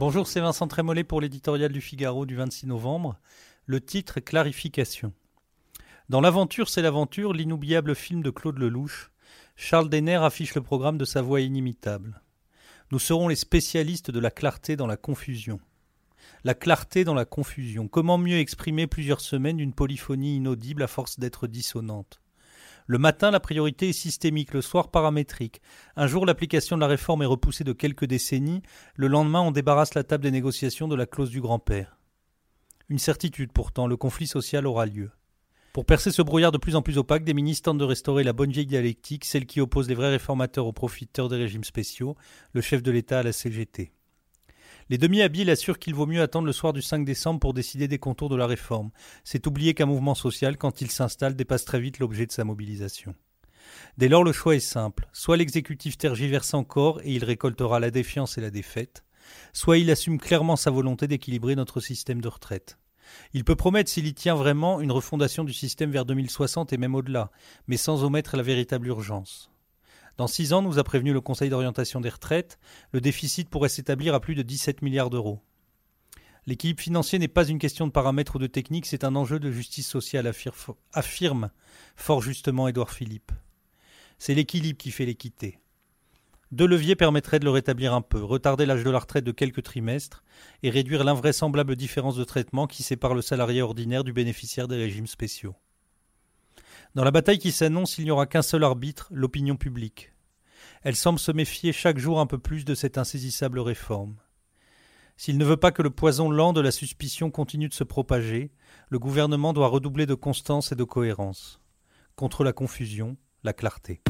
Bonjour, c'est Vincent Trémollet pour l'éditorial du Figaro du 26 novembre. Le titre est Clarification. Dans L'aventure, c'est l'aventure, l'inoubliable film de Claude Lelouch, Charles Denner affiche le programme de sa voix inimitable. Nous serons les spécialistes de la clarté dans la confusion. La clarté dans la confusion. Comment mieux exprimer plusieurs semaines d'une polyphonie inaudible à force d'être dissonante? Le matin, la priorité est systémique, le soir paramétrique. Un jour, l'application de la réforme est repoussée de quelques décennies, le lendemain, on débarrasse la table des négociations de la clause du grand-père. Une certitude pourtant, le conflit social aura lieu. Pour percer ce brouillard de plus en plus opaque, des ministres tentent de restaurer la bonne vieille dialectique, celle qui oppose les vrais réformateurs aux profiteurs des régimes spéciaux, le chef de l'État à la CGT. Les demi-habiles assurent qu'il vaut mieux attendre le soir du 5 décembre pour décider des contours de la réforme. C'est oublier qu'un mouvement social, quand il s'installe, dépasse très vite l'objet de sa mobilisation. Dès lors, le choix est simple. Soit l'exécutif tergiverse encore et il récoltera la défiance et la défaite, soit il assume clairement sa volonté d'équilibrer notre système de retraite. Il peut promettre, s'il y tient vraiment, une refondation du système vers 2060 et même au-delà, mais sans omettre la véritable urgence. Dans six ans, nous a prévenu le Conseil d'orientation des retraites, le déficit pourrait s'établir à plus de 17 milliards d'euros. L'équilibre financier n'est pas une question de paramètres ou de technique, c'est un enjeu de justice sociale, affirme fort justement Édouard Philippe. C'est l'équilibre qui fait l'équité. Deux leviers permettraient de le rétablir un peu, retarder l'âge de la retraite de quelques trimestres et réduire l'invraisemblable différence de traitement qui sépare le salarié ordinaire du bénéficiaire des régimes spéciaux. Dans la bataille qui s'annonce, il n'y aura qu'un seul arbitre, l'opinion publique. Elle semble se méfier chaque jour un peu plus de cette insaisissable réforme. S'il ne veut pas que le poison lent de la suspicion continue de se propager, le gouvernement doit redoubler de constance et de cohérence. Contre la confusion, la clarté.